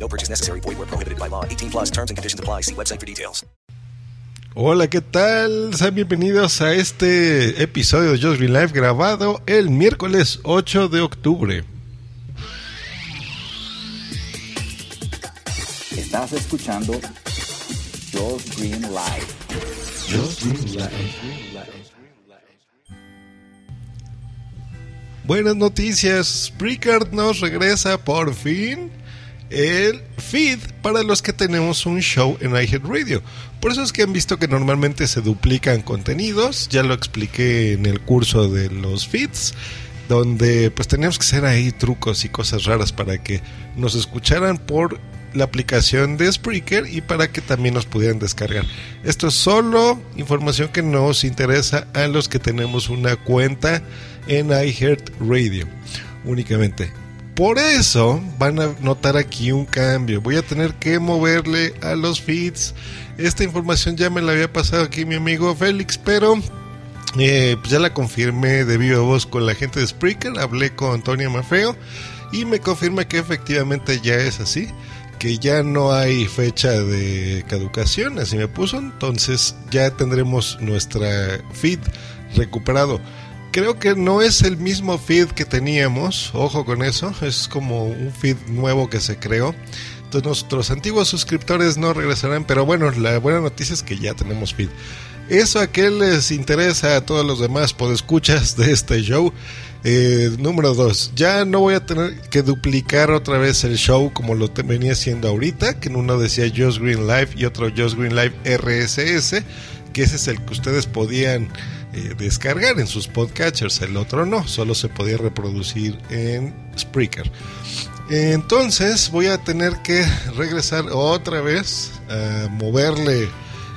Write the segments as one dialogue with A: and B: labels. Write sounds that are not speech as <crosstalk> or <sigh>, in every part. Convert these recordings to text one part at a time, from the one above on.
A: No purchase necessary. Void where prohibited by law. 18 plus terms and conditions apply. See website for details.
B: Hola, ¿qué tal? Sean bienvenidos a este episodio de Just Green Life grabado el miércoles 8 de octubre.
C: Estás escuchando Josh Green Live.
B: Buenas noticias, Spreaker nos regresa por fin el feed para los que tenemos un show en iHeartRadio. Por eso es que han visto que normalmente se duplican contenidos, ya lo expliqué en el curso de los feeds, donde pues teníamos que hacer ahí trucos y cosas raras para que nos escucharan por la aplicación de Spreaker y para que también nos pudieran descargar. Esto es solo información que nos interesa a los que tenemos una cuenta en iHeartRadio únicamente. Por eso van a notar aquí un cambio. Voy a tener que moverle a los feeds. Esta información ya me la había pasado aquí mi amigo Félix, pero eh, pues ya la confirmé de viva voz con la gente de Spreaker. Hablé con Antonio Mafeo y me confirma que efectivamente ya es así. Que ya no hay fecha de caducación, así me puso. Entonces ya tendremos nuestra feed recuperado creo que no es el mismo feed que teníamos, ojo con eso, es como un feed nuevo que se creó. Entonces nuestros antiguos suscriptores no regresarán, pero bueno, la buena noticia es que ya tenemos feed. Eso a qué les interesa a todos los demás escuchas de este show. Eh, número 2, ya no voy a tener que duplicar otra vez el show como lo venía haciendo ahorita, que en uno decía Just Green Live y otro Just Green Live RSS, que ese es el que ustedes podían eh, descargar en sus podcatchers, el otro no, solo se podía reproducir en Spreaker. Entonces voy a tener que regresar otra vez a moverle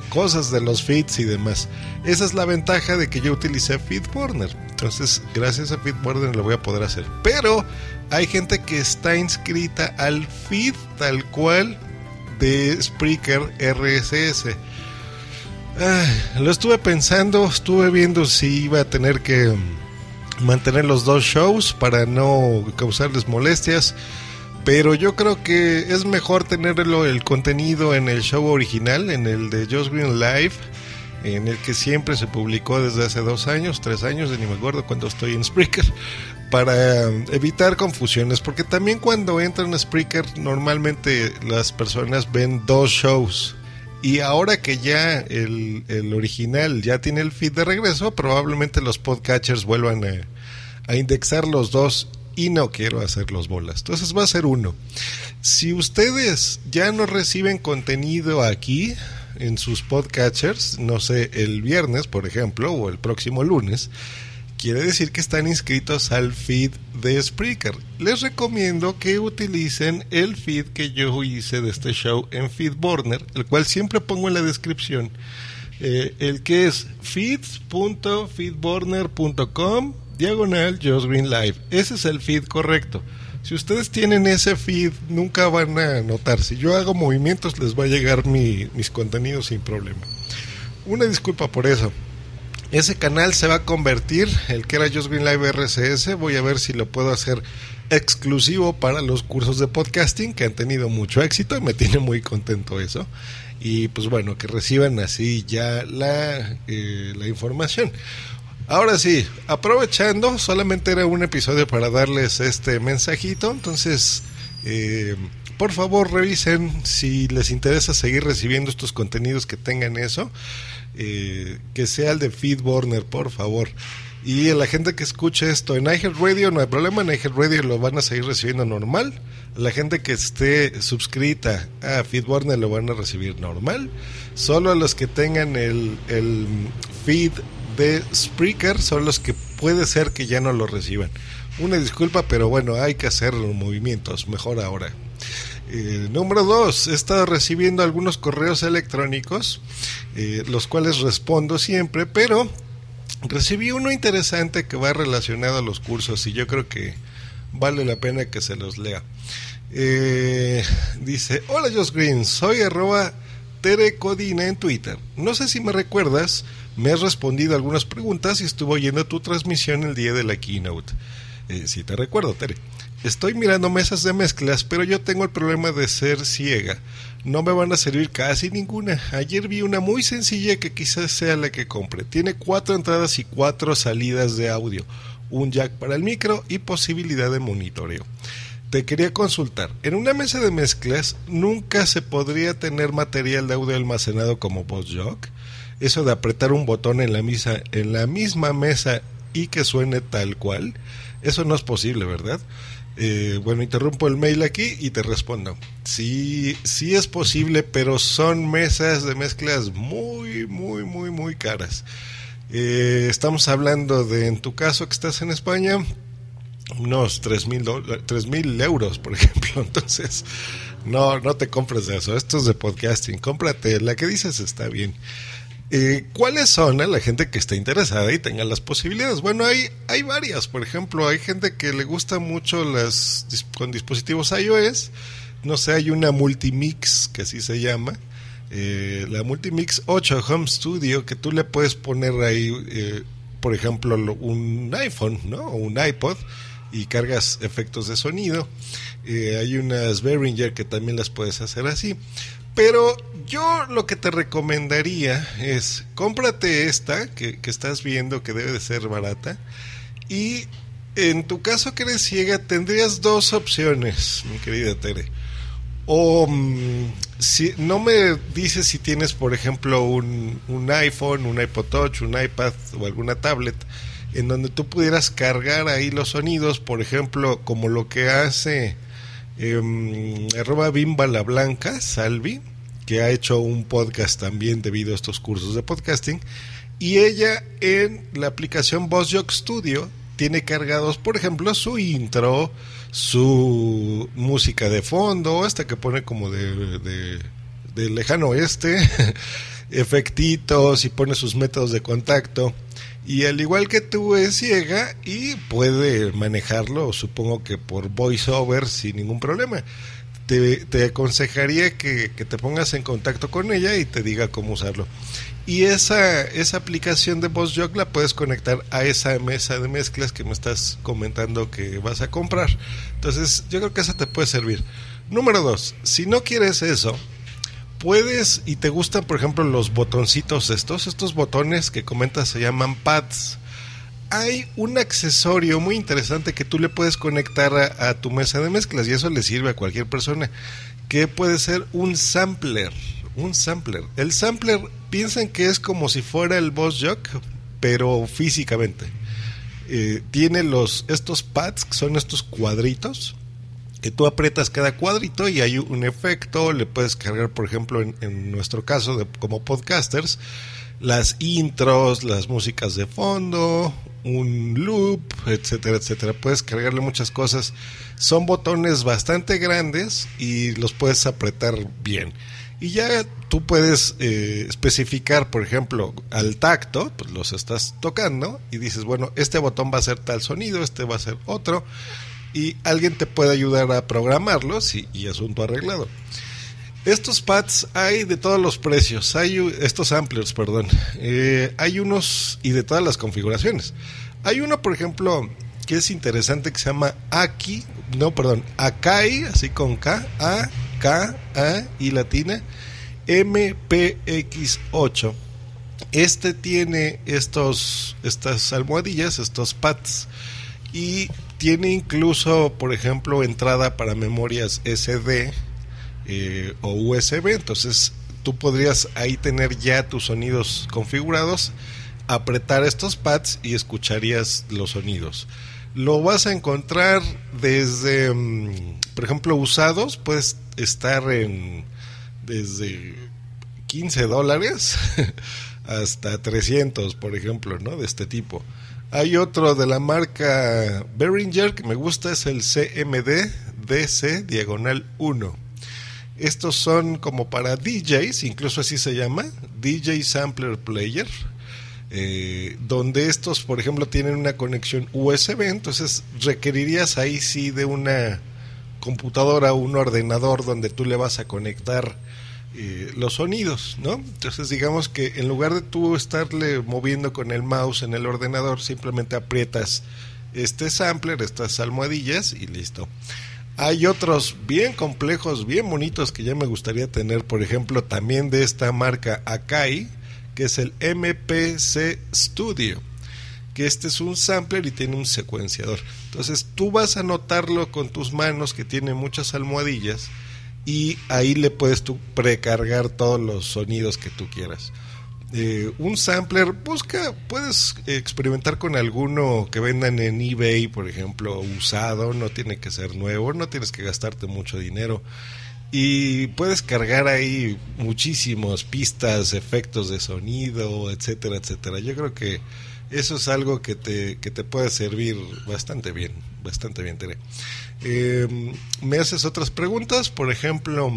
B: cosas de los feeds y demás. Esa es la ventaja de que yo utilicé FeedBurner. Entonces, gracias a FeedBurner lo voy a poder hacer. Pero hay gente que está inscrita al feed tal cual de Spreaker RSS. Lo estuve pensando, estuve viendo si iba a tener que mantener los dos shows para no causarles molestias. Pero yo creo que es mejor tenerlo el contenido en el show original, en el de Just Green Live, en el que siempre se publicó desde hace dos años, tres años, ni me acuerdo cuando estoy en Spreaker, para evitar confusiones. Porque también cuando entran a Spreaker, normalmente las personas ven dos shows. Y ahora que ya el, el, original ya tiene el feed de regreso, probablemente los podcatchers vuelvan a, a, indexar los dos y no quiero hacer los bolas. Entonces va a ser uno. Si ustedes ya no reciben contenido aquí en sus podcatchers, no sé, el viernes, por ejemplo, o el próximo lunes, quiere decir que están inscritos al feed de Spreaker. Les recomiendo que utilicen el feed que yo hice de este show en FeedBurner, el cual siempre pongo en la descripción. Eh, el que es feeds.feedburner.com diagonal Josh Green Live. Ese es el feed correcto. Si ustedes tienen ese feed, nunca van a notar. Si yo hago movimientos, les va a llegar mi, mis contenidos sin problema. Una disculpa por eso. Ese canal se va a convertir, el que era Just Green Live RCS, voy a ver si lo puedo hacer exclusivo para los cursos de podcasting que han tenido mucho éxito y me <laughs> tiene muy contento eso. Y pues bueno, que reciban así ya la, eh, la información. Ahora sí, aprovechando, solamente era un episodio para darles este mensajito, entonces eh, por favor revisen si les interesa seguir recibiendo estos contenidos que tengan eso. Eh, que sea el de Feedburner, por favor. Y la gente que escuche esto en iHeartRadio no hay problema, en iHeartRadio lo van a seguir recibiendo normal. La gente que esté suscrita a Feedburner lo van a recibir normal. Solo los que tengan el, el feed de Spreaker son los que puede ser que ya no lo reciban. Una disculpa, pero bueno, hay que hacer los movimientos, mejor ahora. Eh, número dos, he estado recibiendo algunos correos electrónicos, eh, los cuales respondo siempre, pero recibí uno interesante que va relacionado a los cursos y yo creo que vale la pena que se los lea. Eh, dice, hola Josh Green, soy arroba Tere Codina en Twitter. No sé si me recuerdas, me has respondido algunas preguntas y estuve oyendo tu transmisión el día de la keynote. Eh, si te recuerdo, Tere. Estoy mirando mesas de mezclas, pero yo tengo el problema de ser ciega. No me van a servir casi ninguna. Ayer vi una muy sencilla que quizás sea la que compre. Tiene cuatro entradas y cuatro salidas de audio, un jack para el micro y posibilidad de monitoreo. Te quería consultar. En una mesa de mezclas nunca se podría tener material de audio almacenado como jack. Eso de apretar un botón en la, misa, en la misma mesa y que suene tal cual. Eso no es posible, ¿verdad? Eh, bueno, interrumpo el mail aquí y te respondo. Sí, sí es posible, pero son mesas de mezclas muy, muy, muy, muy caras. Eh, estamos hablando de, en tu caso que estás en España, unos 3 mil euros, por <laughs> ejemplo. Entonces, no, no te compres eso. Esto es de podcasting. Cómprate la que dices está bien. Eh, ¿Cuáles son a la gente que está interesada y tenga las posibilidades? Bueno, hay, hay varias. Por ejemplo, hay gente que le gusta mucho las con dispositivos iOS. No sé, hay una Multimix, que así se llama. Eh, la Multimix 8 Home Studio, que tú le puedes poner ahí, eh, por ejemplo, un iPhone ¿no? o un iPod y cargas efectos de sonido. Hay unas Behringer que también las puedes hacer así. Pero yo lo que te recomendaría es cómprate esta que, que, estás viendo que debe de ser barata y en tu caso que eres ciega tendrías dos opciones, mi querida Tere. O mm, si no me dices si tienes, por ejemplo, un, un iPhone, un iPod Touch, un iPad o alguna tablet en donde tú pudieras cargar ahí los sonidos, por ejemplo, como lo que hace eh, arroba Bimba la Blanca, Salvi, que ha hecho un podcast también debido a estos cursos de podcasting, y ella en la aplicación VozJock Studio tiene cargados, por ejemplo, su intro, su música de fondo, hasta que pone como de, de, de lejano oeste, <laughs> efectitos y pone sus métodos de contacto. Y al igual que tú es ciega y puede manejarlo, supongo que por voiceover sin ningún problema. Te, te aconsejaría que, que, te pongas en contacto con ella y te diga cómo usarlo. Y esa, esa aplicación de VozJock la puedes conectar a esa mesa de mezclas que me estás comentando que vas a comprar. Entonces yo creo que esa te puede servir. Número dos, si no quieres eso, puedes y te gustan, por ejemplo, los botoncitos estos, estos botones que comentas se llaman pads. Hay un accesorio muy interesante que tú le puedes conectar a, tu mesa de mezclas y eso le sirve a cualquier persona, que puede ser un sampler. Un sampler. El sampler piensan que es como si fuera el Boss Jock, pero físicamente. Eh, tiene los estos pads, que son estos cuadritos, que tú aprietas cada cuadrito y hay un efecto, le puedes cargar, por ejemplo, en, nuestro caso de, como podcasters, las intros, las músicas de fondo, un loop, etcétera, etcétera. Puedes cargarle muchas cosas. Son botones bastante grandes y los puedes apretar bien. Y ya tú puedes eh, especificar, por ejemplo, al tacto, pues los estás tocando y dices, bueno, este botón va a ser tal sonido, este va a ser otro y alguien te puede ayudar a programarlos y, y asunto arreglado. Estos pads hay de todos los precios, hay estos samplers, perdón, eh, hay unos y de todas las configuraciones. Hay uno, por ejemplo, que es interesante que se llama Aki, no, perdón, Akai, así con K, A, K, A y latina, MPX8. Este tiene estos, estas almohadillas, estos pads, y tiene incluso, por ejemplo, entrada para memorias SD eh, o USB. Entonces tú podrías ahí tener ya tus sonidos configurados, apretar estos pads y escucharías los sonidos. Lo vas a encontrar desde, por ejemplo, usados, puedes estar en desde 15 dólares <laughs> hasta 300, por ejemplo, ¿no? De este tipo. Hay otro de la marca Behringer que me gusta, es el CMD DC diagonal 1. Estos son como para DJs, incluso así se llama, DJ Sampler Player, eh, donde estos, por ejemplo, tienen una conexión USB, entonces requerirías ahí sí de una computadora o un ordenador donde tú le vas a conectar eh, los sonidos, ¿no? Entonces digamos que en lugar de tú estarle moviendo con el mouse en el ordenador, simplemente aprietas este sampler, estas almohadillas y listo. Hay otros bien complejos, bien bonitos que ya me gustaría tener, por ejemplo, también de esta marca Akai, que es el MPC Studio, que este es un sampler y tiene un secuenciador. Entonces tú vas a notarlo con tus manos que tiene muchas almohadillas y ahí le puedes tú precargar todos los sonidos que tú quieras. Eh, un sampler, busca, puedes experimentar con alguno que vendan en eBay, por ejemplo, usado, no tiene que ser nuevo, no tienes que gastarte mucho dinero. Y puedes cargar ahí muchísimas pistas, efectos de sonido, etcétera, etcétera. Yo creo que eso es algo que te, que te puede servir bastante bien, bastante bien, Tere. Eh, me haces otras preguntas, por ejemplo,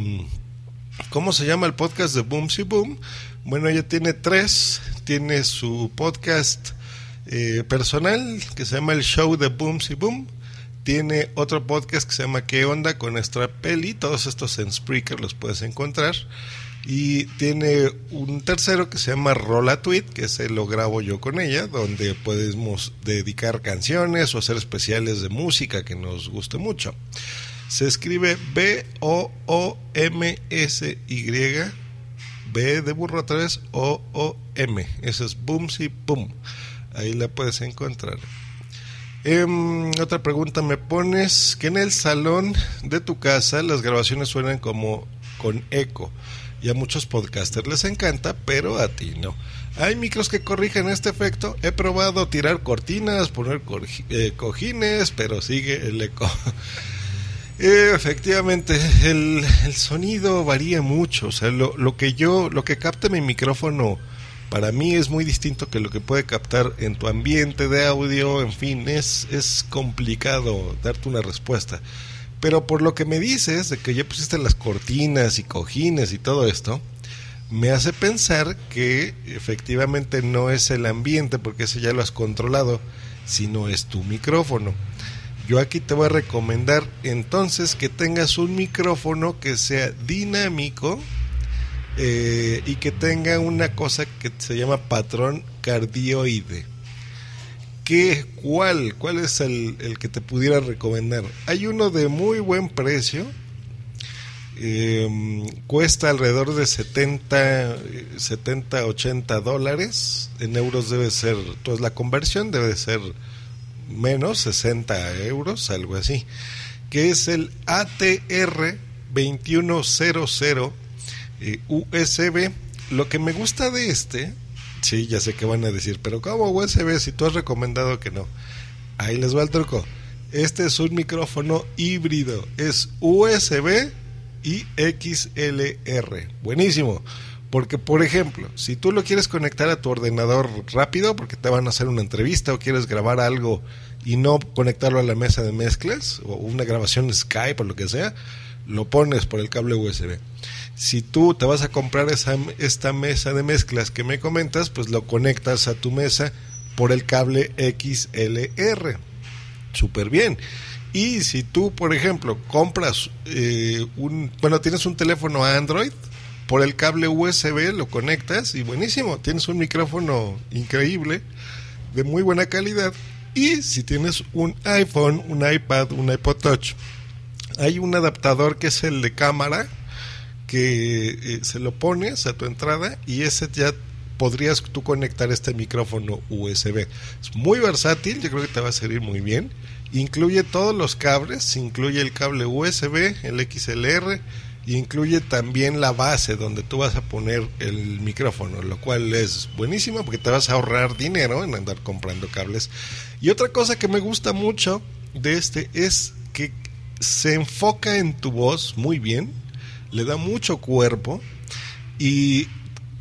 B: ¿cómo se llama el podcast de Boom Si Boom? Bueno, ella tiene tres. Tiene su podcast eh, personal que se llama El Show de Boom Si Boom. Tiene otro podcast que se llama ¿Qué onda con nuestra peli? Todos estos en Spreaker los puedes encontrar. Y tiene un tercero que se llama Rola Tweet, que ese lo grabo yo con ella, donde podemos dedicar canciones o hacer especiales de música que nos guste mucho. Se escribe B-O-O-M-S-Y B de burro otra vez, O, O, M. Eso es Boomsy Boom. Ahí la puedes encontrar. Em, otra pregunta me pones que en el salón de tu casa las grabaciones suenan como con eco. Y a muchos podcasters les encanta, pero a ti no. Hay micros que corrigen este efecto. He probado tirar cortinas, poner eh, cojines, pero sigue el eco. <laughs> Efectivamente, el, sonido varía mucho. O sea, lo, que yo, lo que capta mi micrófono para mí es muy distinto que lo que puede captar en tu ambiente de audio. En fin, es, es complicado darte una respuesta. Pero por lo que me dices de que ya pusiste las cortinas y cojines y todo esto, me hace pensar que efectivamente no es el ambiente, porque ese ya lo has controlado, sino es tu micrófono. Yo aquí te voy a recomendar entonces que tengas un micrófono que sea dinámico eh, y que tenga una cosa que se llama patrón cardioide. ¿Qué, cuál, ¿Cuál es el, que te pudiera recomendar? Hay uno de muy buen precio. Em, cuesta alrededor de 70, 70, 80 dólares. En euros debe ser, pues la conversión debe ser menos 60 euros, algo así, que es el ATR 2100 eh, USB. Lo que me gusta de este, sí, ya sé que van a decir, pero ¿cómo USB si tú has recomendado que no? Ahí les va el truco. Este es un micrófono híbrido, es USB y XLR. Buenísimo. Porque, por ejemplo, si tú lo quieres conectar a tu ordenador rápido, porque te van a hacer una entrevista o quieres grabar algo y no conectarlo a la mesa de mezclas, o una grabación Skype o lo que sea, lo pones por el cable USB. Si tú te vas a comprar esa, esta mesa de mezclas que me comentas, pues lo conectas a tu mesa por el cable XLR. Súper bien. Y si tú, por ejemplo, compras eh, un, bueno, tienes un teléfono Android, por el cable USB lo conectas y buenísimo, tienes un micrófono increíble, de muy buena calidad. Y si tienes un iPhone, un iPad, un iPod Touch, hay un adaptador que es el de cámara, que eh, se lo pones a tu entrada y ese ya podrías tú conectar este micrófono USB. Es muy versátil, yo creo que te va a servir muy bien. Incluye todos los cables, incluye el cable USB, el XLR, incluye también la base donde tú vas a poner el micrófono, lo cual es buenísimo porque te vas a ahorrar dinero en andar comprando cables. Y otra cosa que me gusta mucho de este es que se enfoca en tu voz muy bien, le da mucho cuerpo y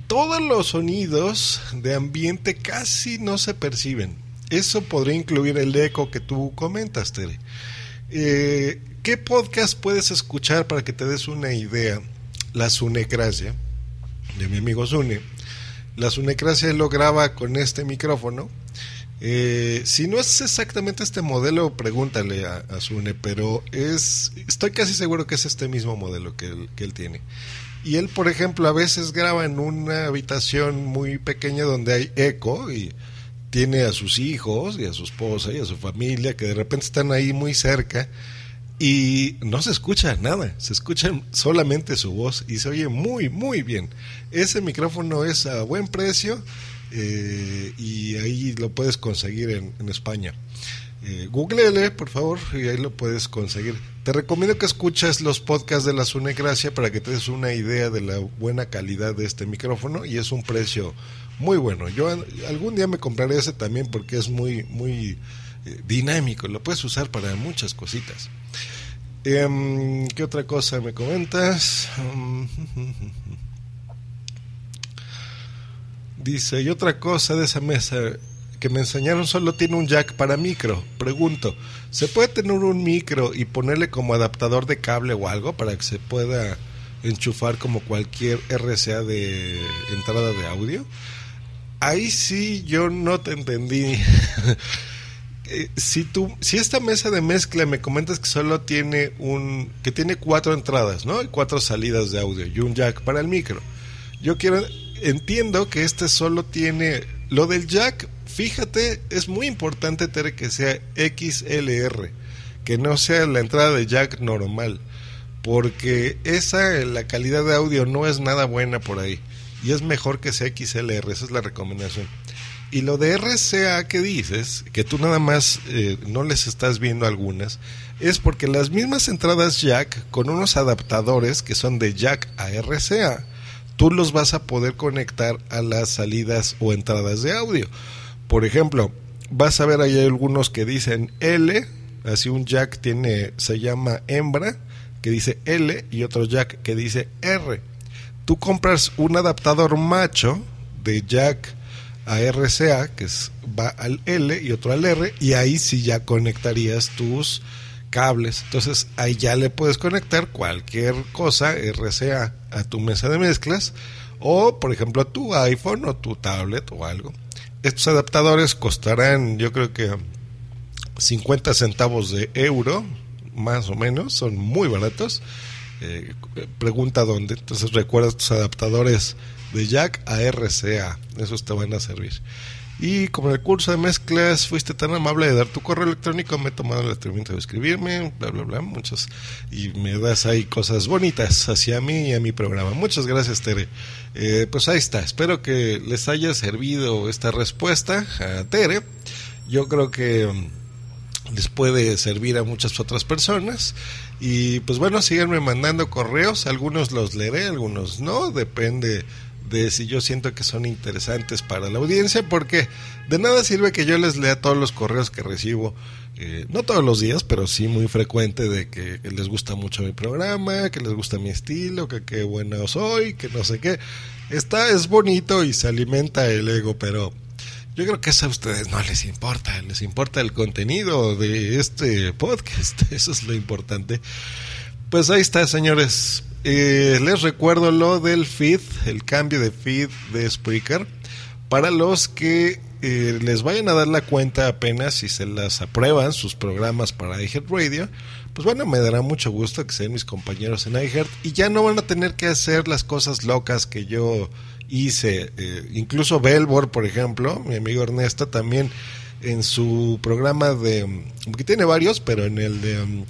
B: todos los sonidos de ambiente casi no se perciben. Eso podría incluir el eco que tú comentas, Tere. Eh, ¿Qué podcast puedes escuchar para que te des una idea? La Sunecracia, de mi amigo Sune. La Sunecracia lo graba con este micrófono. Eh, si no es exactamente este modelo, pregúntale a, a, Sune, pero es, estoy casi seguro que es este mismo modelo que él, que él tiene. Y él, por ejemplo, a veces graba en una habitación muy pequeña donde hay eco y tiene a sus hijos y a su esposa y a su familia que de repente están ahí muy cerca y no se escucha nada, se escucha solamente su voz y se oye muy, muy bien. Ese micrófono es a buen precio eh, y ahí lo puedes conseguir en, en España. Eh, Googlele, por favor, y ahí lo puedes conseguir. Te recomiendo que escuches los podcasts de la Sunecracia para que te des una idea de la buena calidad de este micrófono y es un precio muy bueno. Yo algún día me compraré ese también porque es muy, muy eh, dinámico, lo puedes usar para muchas cositas. Eh, ¿Qué otra cosa me comentas? <laughs> Dice, y otra cosa de esa mesa que me enseñaron solo tiene un jack para micro. Pregunto, ¿se puede tener un micro y ponerle como adaptador de cable o algo para que se pueda enchufar como cualquier RCA de entrada de audio? Ahí sí yo no te entendí. <laughs> si tú, si esta mesa de mezcla me comentas que solo tiene un, que tiene cuatro entradas, ¿no? Y cuatro salidas de audio y un jack para el micro. Yo quiero, entiendo que este solo tiene lo del jack. Fíjate, es muy importante tener que sea XLR, que no sea la entrada de jack normal, porque esa la calidad de audio no es nada buena por ahí y es mejor que sea XLR, esa es la recomendación. Y lo de RCA que dices, que tú nada más eh, no les estás viendo algunas, es porque las mismas entradas jack con unos adaptadores que son de jack a RCA, tú los vas a poder conectar a las salidas o entradas de audio. Por ejemplo, vas a ver ahí algunos que dicen L, así un jack tiene, se llama hembra, que dice L, y otro jack que dice R. Tú compras un adaptador macho de jack a RCA, que es, va al L y otro al R, y ahí sí ya conectarías tus cables. Entonces ahí ya le puedes conectar cualquier cosa RCA a tu mesa de mezclas o por ejemplo a tu iPhone o tu tablet o algo. Estos adaptadores costarán yo creo que 50 centavos de euro más o menos, son muy baratos. Eh, pregunta dónde. Entonces recuerda tus adaptadores de jack a RCA, esos te van a servir. Y como en el curso de mezclas fuiste tan amable de dar tu correo electrónico, me he tomado el atrevimiento de escribirme, bla, bla, bla, muchos. Y me das ahí cosas bonitas hacia mí y a mi programa. Muchas gracias, Tere. Eh, pues ahí está. Espero que les haya servido esta respuesta a Tere. Yo creo que mm, les puede servir a muchas otras personas. Y pues bueno, síganme mandando correos. Algunos los leeré, algunos no. Depende de si yo siento que son interesantes para la audiencia, porque de nada sirve que yo les lea todos los correos que recibo, eh, no todos los días, pero sí muy frecuente de que, les gusta mucho mi programa, que les gusta mi estilo, que qué bueno soy, que no sé qué. Está, es bonito y se alimenta el ego, pero yo creo que eso a ustedes no les importa, les importa el contenido de este podcast, <laughs> eso es lo importante. Pues ahí está, señores. Eh, les recuerdo lo del feed, el cambio de feed de Spreaker. Para los que eh, les vayan a dar la cuenta apenas si se las aprueban sus programas para iHeart Radio, pues bueno, me dará mucho gusto que sean mis compañeros en iHeart y ya no van a tener que hacer las cosas locas que yo hice. Eh, incluso Belbor, por ejemplo, mi amigo Ernesto también en su programa de, que tiene varios, pero en el de um,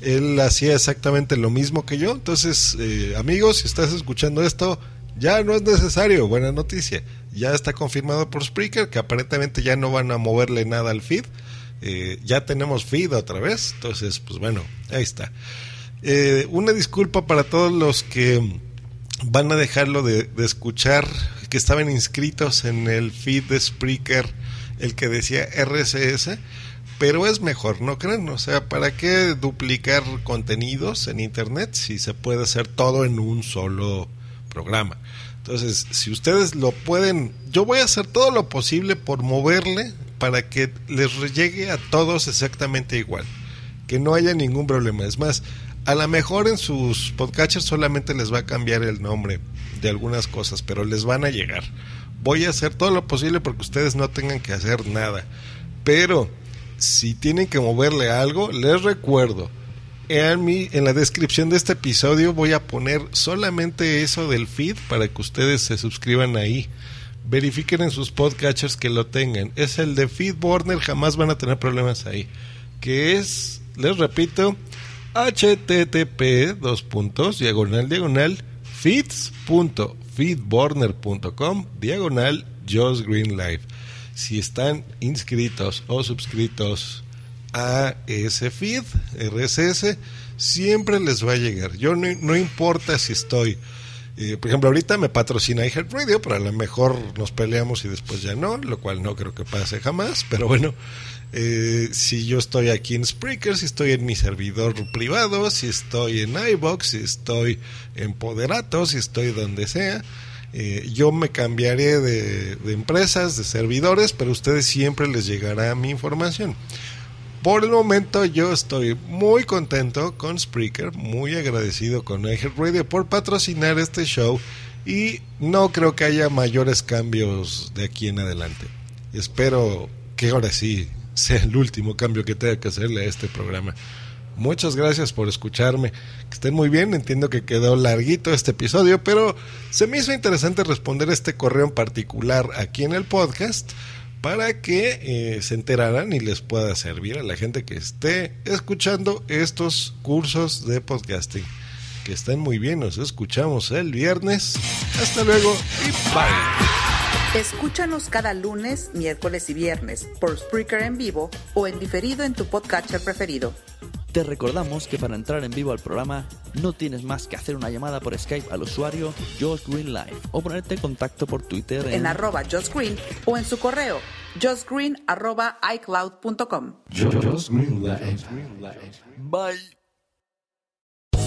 B: él hacía exactamente lo mismo que yo. Entonces, eh, amigos, si estás escuchando esto, ya no es necesario. Buena noticia. Ya está confirmado por Spreaker que aparentemente ya no van a moverle nada al feed. Eh, ya tenemos feed otra vez. Entonces, pues bueno, ahí está. Eh, una disculpa para todos los que van a dejarlo de, escuchar, que estaban inscritos en el feed de Spreaker, el que decía RCS pero es mejor, ¿no creen? O sea, ¿para qué duplicar contenidos en Internet si se puede hacer todo en un solo programa? Entonces, si ustedes lo pueden, yo voy a hacer todo lo posible por moverle para que les llegue a todos exactamente igual. que no haya ningún problema. Es más, a lo mejor en sus podcatchers solamente les va a cambiar el nombre de algunas cosas, pero les van a llegar. Voy a hacer todo lo posible porque ustedes no tengan que hacer nada. Pero si tienen que moverle algo, les recuerdo. En, la descripción de este episodio voy a poner solamente eso del feed para que ustedes se suscriban ahí. Verifiquen en sus podcatchers que lo tengan. Es el de Feedburner, jamás van a tener problemas ahí. Que es, les repito, http dos puntos diagonal diagonal feeds.feedburner.com diagonal Live. Si están inscritos o suscritos a ese feed RSS, siempre les va a llegar. Yo no, no importa si estoy, eh, por ejemplo, ahorita me patrocina iHeartRadio, pero a lo mejor nos peleamos y después ya no, lo cual no creo que pase jamás, pero bueno, eh, si yo estoy aquí en Spreaker, si estoy en mi servidor privado, si estoy en iBox, si estoy en Poderato, si estoy donde sea, eh, yo me cambiaré de, empresas, de servidores, pero a ustedes siempre les llegará mi información. Por el momento yo estoy muy contento con Spreaker, muy agradecido con Radio por patrocinar este show y no creo que haya mayores cambios de aquí en adelante. Espero que ahora sí sea el último cambio que tenga que hacerle a este programa. Muchas gracias por escucharme. Que estén muy bien. Entiendo que quedó larguito este episodio, pero se me hizo interesante responder este correo en particular aquí en el podcast para que eh, se enteraran y les pueda servir a la gente que esté escuchando estos cursos de podcasting. Que estén muy bien. Nos escuchamos el viernes. Hasta luego y bye.
D: Escúchanos cada lunes, miércoles y viernes por Spreaker en vivo o en diferido en tu podcatcher preferido.
E: Te recordamos que para entrar en vivo al programa no tienes más que hacer una llamada por Skype al usuario Josh Green Live o ponerte en contacto por Twitter en,
D: En arroba Josh Green o en su correo joshgreen arroba icloud.com.
E: Bye.